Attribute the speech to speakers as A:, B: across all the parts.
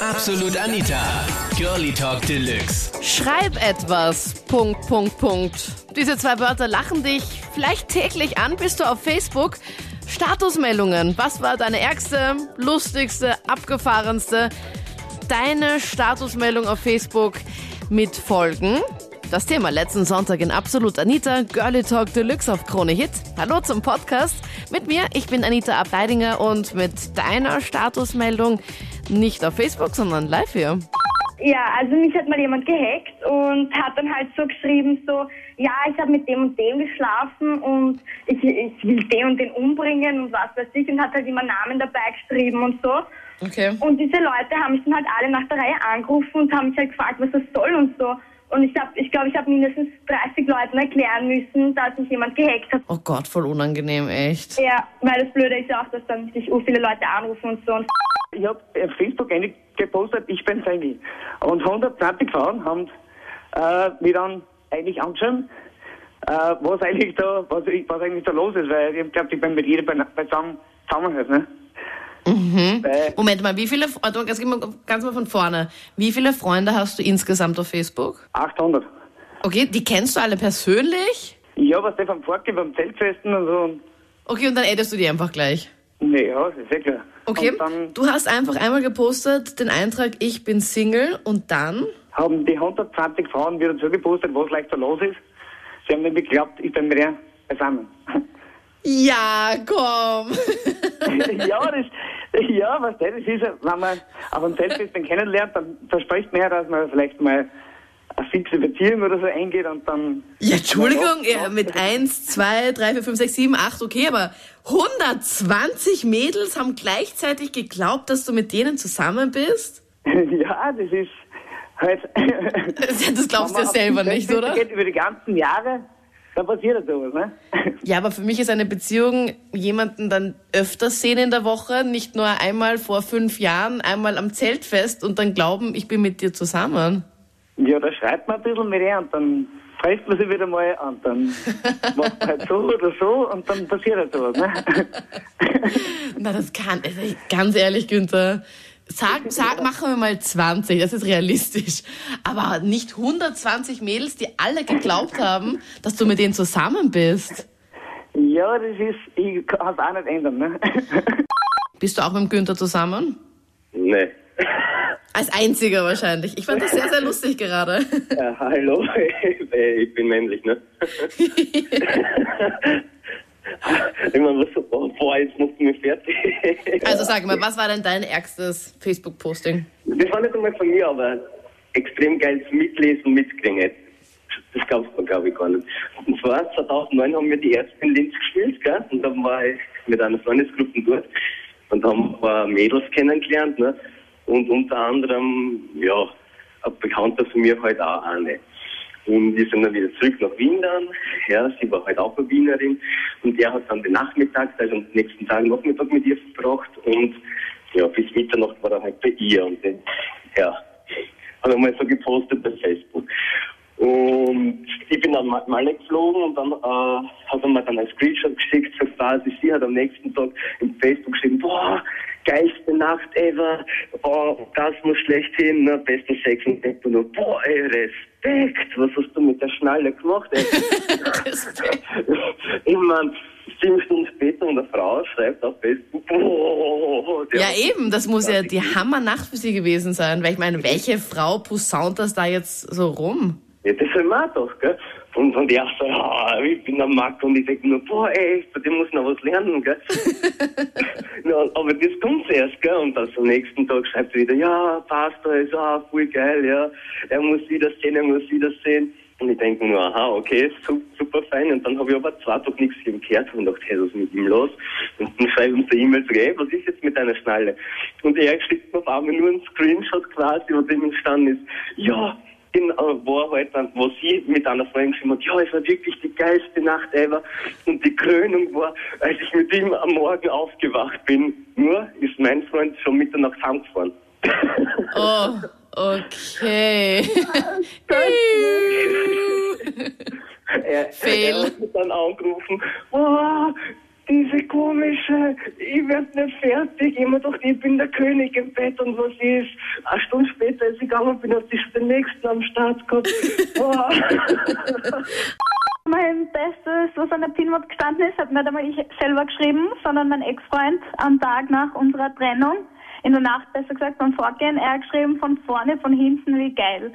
A: Absolut Anita. Girlie Talk Deluxe.
B: Schreib etwas. Punkt, Punkt, Punkt. Diese zwei Wörter lachen dich vielleicht täglich an. Bist du auf Facebook? Statusmeldungen. Was war deine ärgste, lustigste, abgefahrenste? Deine Statusmeldung auf Facebook mit Folgen. Das Thema letzten Sonntag in Absolut Anita, Girlie Talk Deluxe auf Krone Hit. Hallo zum Podcast mit mir. Ich bin Anita Ableidinger und mit deiner Statusmeldung nicht auf Facebook, sondern live hier.
C: Ja, also mich hat mal jemand gehackt und hat dann halt so geschrieben, so, ja, ich habe mit dem und dem geschlafen und ich, ich will den und den umbringen und was weiß ich und hat halt immer Namen dabei geschrieben und so.
B: Okay.
C: Und diese Leute haben mich dann halt alle nach der Reihe angerufen und haben mich halt gefragt, was das soll und so. Und ich glaube, ich, glaub, ich habe mindestens 30 Leuten erklären müssen, dass mich jemand gehackt hat.
B: Oh Gott, voll unangenehm, echt.
C: Ja, weil das Blöde ist ja auch, dass dann sich so viele Leute anrufen und so. Und
D: Ich habe auf Facebook eigentlich gepostet, ich bin Single. Und 120 Frauen haben äh, mich dann eigentlich angeschaut, äh, was eigentlich da, was, was eigentlich da los ist, weil ich glaube, ich bin mit jedem bei- beisammen zusammen halt, ne? Weil,
B: Moment mal, wie viele, mal, ganz, mal- ganz mal von vorne. Wie viele Freunde hast du insgesamt auf Facebook?
D: 800.
B: Okay, die kennst du alle persönlich?
D: Ja, was der vom Fortgehen beim Zeltfesten und so.
B: Okay, und dann addest du die einfach gleich.
D: Nee, ja, eh klar.
B: Okay,
D: dann
B: du hast einfach einmal gepostet den Eintrag, ich bin Single und dann?
D: haben die 120 Frauen wieder zugepostet, was leicht da los ist. Sie haben nämlich geglaubt, ich bin mit ihr beisammen.
B: Ja, komm.
D: ja, das, ja, was das ist, wenn man auf einem Zeltfesten kennenlernt, dann verspricht man ja, dass man vielleicht mal eine fixe Beziehung oder so eingeht und dann.
B: Ja, Entschuldigung,
D: Ja,
B: mit 1, 2, 3, 4, 5, 6, 7, 8, okay, aber 120 Mädels haben gleichzeitig geglaubt, dass du mit denen zusammen bist?
D: ja, das ist halt.
B: Das glaubst du ja selber nicht, oder?
D: Geht über die ganzen Jahre, dann passiert ja sowas, ne?
B: Ja, aber für mich ist eine Beziehung jemanden dann öfter sehen in der Woche, nicht nur einmal vor fünf Jahren, einmal am Zeltfest und dann glauben, ich bin mit dir zusammen.
D: Ja, da schreibt man ein bisschen mit ihr und dann trifft man sich wieder mal und dann macht man halt so oder so und dann passiert halt sowas, ne?
B: Na, das kann, also ich- ganz ehrlich, Günther. Sag, sag, machen wir mal 20, das ist realistisch. Aber nicht 120 Mädels, die alle geglaubt haben, dass du mit denen zusammen bist.
D: ja, das ist, ich kann es auch nicht ändern, ne?
B: Bist du auch mit dem Günther zusammen?
E: Nee.
B: Als einziger wahrscheinlich. Ich fand das sehr, sehr lustig gerade.
E: Ja, hallo, ich bin männlich, ne? ich meine, was, boah, jetzt musst du mich fertig.
B: Also sag mal, was war denn dein ärgstes Facebook-Posting?
E: Das war nicht einmal von mir, aber extrem geiles Mitlesen, Mitkriegen. Das glaubst du, glaube ich, gar nicht. Und zwar 2009 haben wir die Ärzte in Linz gespielt, gell? Und dann war ich mit einer Freundesgruppe dort und haben ein paar Mädels kennengelernt, ne? Und unter anderem, ja, ein Bekannter von mir halt auch eine. Und wir sind dann wieder zurück nach Wien dann. Ja, sie war halt auch eine Wienerin. Und der hat dann den Nachmittag, also am nächsten Tag Nachmittag mit ihr verbracht. Und ja, bis Mitternacht war er halt bei ihr. Und dann, ja, hat er mal so gepostet bei Facebook. Und ich bin dann mal geflogen und dann äh, hat er mir dann ein Screenshot geschickt, so quasi, sie hat am nächsten Tag im Facebook geschrieben, boah, geilste Nacht ever, boah, das muss schlechthin, ne, bester Sex und denkt nur, boah, ey, Respekt, was hast du mit der Schnalle gemacht, ey? ich mein, sieben Stunden später und eine Frau schreibt auf Facebook, boah,
B: Ja, eben, das muss ja die Hammernacht für sie gewesen sein. Weil ich meine, welche Frau posaunt das da jetzt so rum?
E: Ja, das soll man doch, gell? Und, und er so, ja, ich bin ein Mack und ich denke nur, boah, ey, bei dem muss noch was lernen, gell? aber das kommt erst, gell? Und dann am nächsten Tag schreibt er wieder, ja, Pastor ist auch voll geil, ja. Er muss wieder sehen, er muss wieder sehen. Und ich denke nur, aha, okay, su- super fein. Und dann habe ich aber zwei Tage nichts gehört und dachte, hey, was ist mit ihm los? Und dann schreibe ich ihm so E-Mail zurück, hey, was ist jetzt mit deiner Schnalle? Und er schickt mir auf einmal nur einen Screenshot quasi, wo dem entstanden ist, ja, in, äh, wo er halt dann, wo sie mit einer Freundin geschrieben hat, ja, es war wirklich die geilste Nacht ever. Und die Krönung war, als ich mit ihm am Morgen aufgewacht bin. Nur ist mein Freund schon Mitternacht heimgefahren.
B: Oh, okay.
E: er, er hat mich dann angerufen, oh, diese
F: Komische, ich werd nicht fertig. Ich mir gedacht, ich bin der König im Bett und was ist? Eine Stunde später, als ich gegangen bin, schon den nächsten am Start gehabt.
C: Mein Bestes, was an der Pinwand gestanden ist, hat nicht einmal ich selber geschrieben, sondern mein Ex-Freund am Tag nach unserer Trennung. In der Nacht, besser gesagt, beim Vorgehen. Er hat geschrieben von vorne, von hinten, wie geil.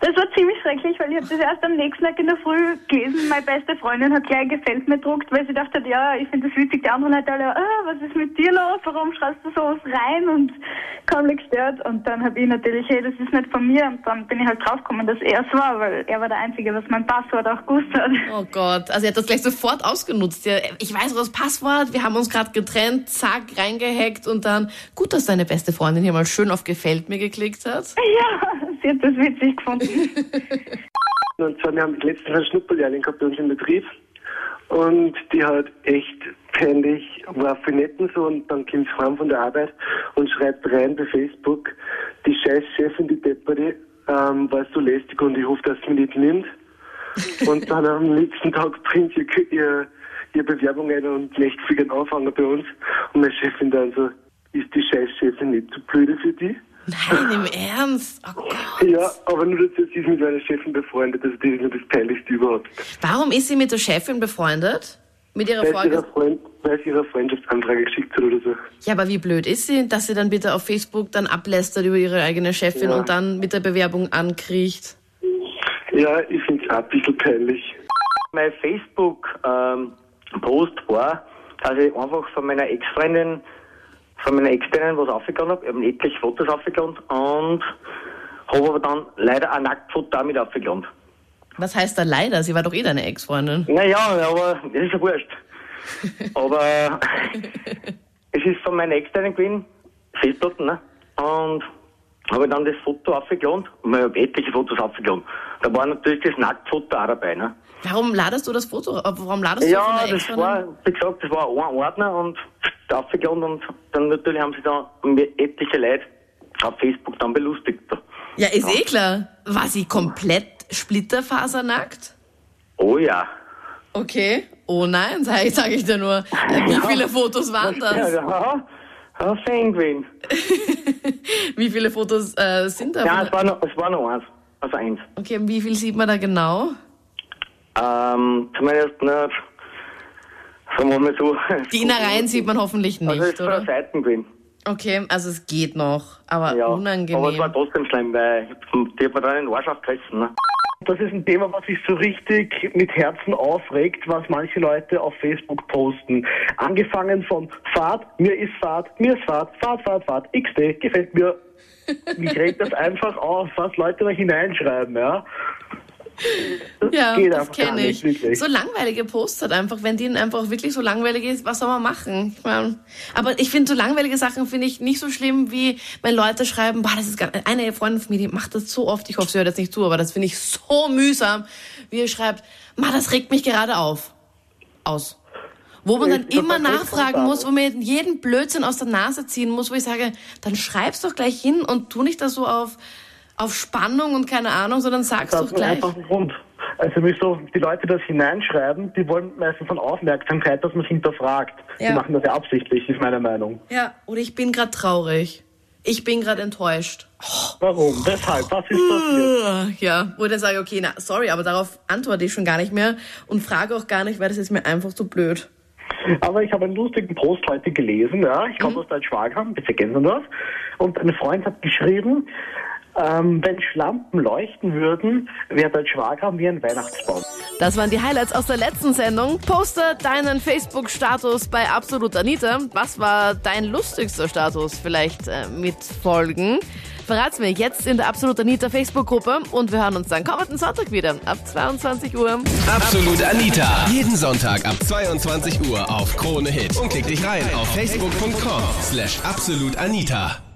C: Das war ziemlich schrecklich, weil ich habe das erst am nächsten Tag in der Früh gelesen. Meine beste Freundin hat gleich gefällt mir gedruckt, weil sie dachte, ja, ich finde das witzig. Die anderen Leute alle, ah, was ist mit dir los? Warum schreibst du sowas rein? Und kaum gestört. Und dann habe ich natürlich, hey, das ist nicht von mir. Und dann bin ich halt draufgekommen, dass er es war, weil er war der Einzige, was mein Passwort auch gewusst hat.
B: Oh Gott, also er hat das gleich sofort ausgenutzt. Ja, ich weiß das Passwort, wir haben uns gerade getrennt, zack, reingehackt und dann, gut, dass deine beste Freundin hier mal schön auf Gefällt mir geklickt hat.
C: Ja, sie hat das witzig gefunden.
F: Und zwar, wir haben letztens eine Schnupperlehrling gehabt bei uns im Betrieb. Und die hat echt peinlich, war für netten so und dann kommt sie heim von der Arbeit und schreibt rein bei Facebook, die scheiß Chefin, die Deppere, ähm, war so lästig und ich hoffe, dass sie mich nicht nimmt. Und dann am nächsten Tag bringt sie ihr, ihr Bewerbung ein und möchte für den Anfänger bei uns. Und meine Chefin dann so, ist die scheiß Chefin nicht zu blöde für die?
B: Nein, im Ernst? Oh Gott.
F: Ja, aber nur dazu, sie ist mit meiner Chefin befreundet, also das ist nur das Peinlichste überhaupt.
B: Warum ist sie mit der Chefin befreundet? Mit ihrer
F: Weil sie ihrer? Freund, weil sie ihre Freundschaftsanfrage geschickt hat oder so.
B: Ja, aber wie blöd ist sie, dass sie dann bitte auf Facebook dann ablästert über ihre eigene Chefin
F: Ja.
B: und dann mit der Bewerbung ankriecht?
F: Ja, ich finde es auch ein bisschen peinlich.
G: Mein Facebook-Post war, dass ich einfach von meiner Ex-Freundin, von meiner Externen was aufgegangen habe. Ich habe etliche Fotos aufgeladen und habe aber dann leider ein Nacktfoto damit aufgeladen.
B: Was heißt da leider? Sie war doch eh deine Ex-Freundin.
G: Naja, aber das ist ja wurscht. aber es ist von meiner Externen gewesen, Festplatten, ne? Und habe dann das Foto aufgeladen und ich habe etliche Fotos aufgeladen. Da war natürlich das Nacktfoto auch dabei, ne?
B: Warum ladest du das Foto? äh, Warum ladest du
G: Ja, das
B: Ex-Freundin?
G: war, wie gesagt, das war ein Ordner und aufgeladen und dann natürlich haben sie da etliche Leute auf Facebook dann belustigt.
B: Ja, ist eh klar. War sie komplett splitterfasernackt?
G: Oh ja.
B: Okay. Oh nein, sag ich, sag ich dir nur. Wie viele Fotos waren
G: Ja,
B: das?
G: ja, ja, gewesen.
B: Wie viele Fotos äh, sind da?
G: Ja, es war noch, es war noch eins. Also eins.
B: Okay, und wie viel sieht man da genau?
G: Ähm, zumindest, ne, sagen wir mal so.
B: Die Innereien sieht man hoffentlich
G: Also
B: nicht,
G: ist von der
B: oder?
G: Seiten gewesen.
B: Okay, also es geht noch, aber
G: Ja.
B: unangenehm.
G: Aber es war trotzdem schlimm, weil die hat mir dann in den Arsch aufgerissen. Ne?
H: Das ist ein Thema, was sich so richtig mit Herzen aufregt, was manche Leute auf Facebook posten. Angefangen von Fahrt, mir ist Fahrt, mir ist Fahrt, Fahrt, Fahrt, Fahrt, XD, gefällt mir. Mich regt das einfach auf, was Leute da hineinschreiben, ja. Das
B: Ja,
H: geht
B: das kenne ich.
H: wirklich.
B: So langweilige Posts halt einfach, wenn denen einfach wirklich so langweilig ist, was soll man machen? Ich mein, aber ich finde so langweilige Sachen finde ich nicht so schlimm, wie wenn Leute schreiben, boah, das ist gar, eine Freundin von mir, die macht das so oft, ich hoffe, sie hört jetzt nicht zu, aber das finde ich so mühsam, wie ihr schreibt, ma, das regt mich gerade auf. Aus. Wo man dann
H: Ich
B: immer
H: das
B: nachfragen muss, wo man jeden Blödsinn aus der Nase ziehen muss, wo ich sage, dann schreib's doch gleich hin und tu nicht das so auf, auf Spannung und keine Ahnung, sondern sag's
H: Das
B: doch
H: ist
B: gleich.
H: einfach ein Grund. Also wie so, die Leute, die das hineinschreiben, die wollen meistens von Aufmerksamkeit, dass man es hinterfragt.
B: Ja.
H: Die machen das ja absichtlich, ist meine Meinung.
B: Ja, oder ich bin gerade traurig. Ich bin gerade enttäuscht.
H: Warum? Weshalb? Was ist passiert?
B: Ja, wo ich dann sage, okay, na, sorry, aber darauf antworte ich schon gar nicht mehr und frage auch gar nicht, weil das ist mir einfach zu blöd.
H: Aber ich habe einen lustigen Post heute gelesen, ja. Ich komme aus Deutschwagram, bitte Gensendorf. Und ein Freund hat geschrieben, ähm, wenn Schlampen leuchten würden, wäre Deutschwagram wie ein Weihnachtsbaum.
B: Das waren die Highlights aus der letzten Sendung. Poste deinen Facebook-Status bei Absolut Anita. Was war dein lustigster Status? Vielleicht äh, mit Folgen. Verrat's mir jetzt in der Absolut Anita Facebook-Gruppe und wir hören uns dann kommenden Sonntag wieder ab 22 Uhr.
A: Absolut Anita. Jeden Sonntag ab 22 Uhr auf Krone Hit. Und klick dich rein auf facebook.com slash absolutanita.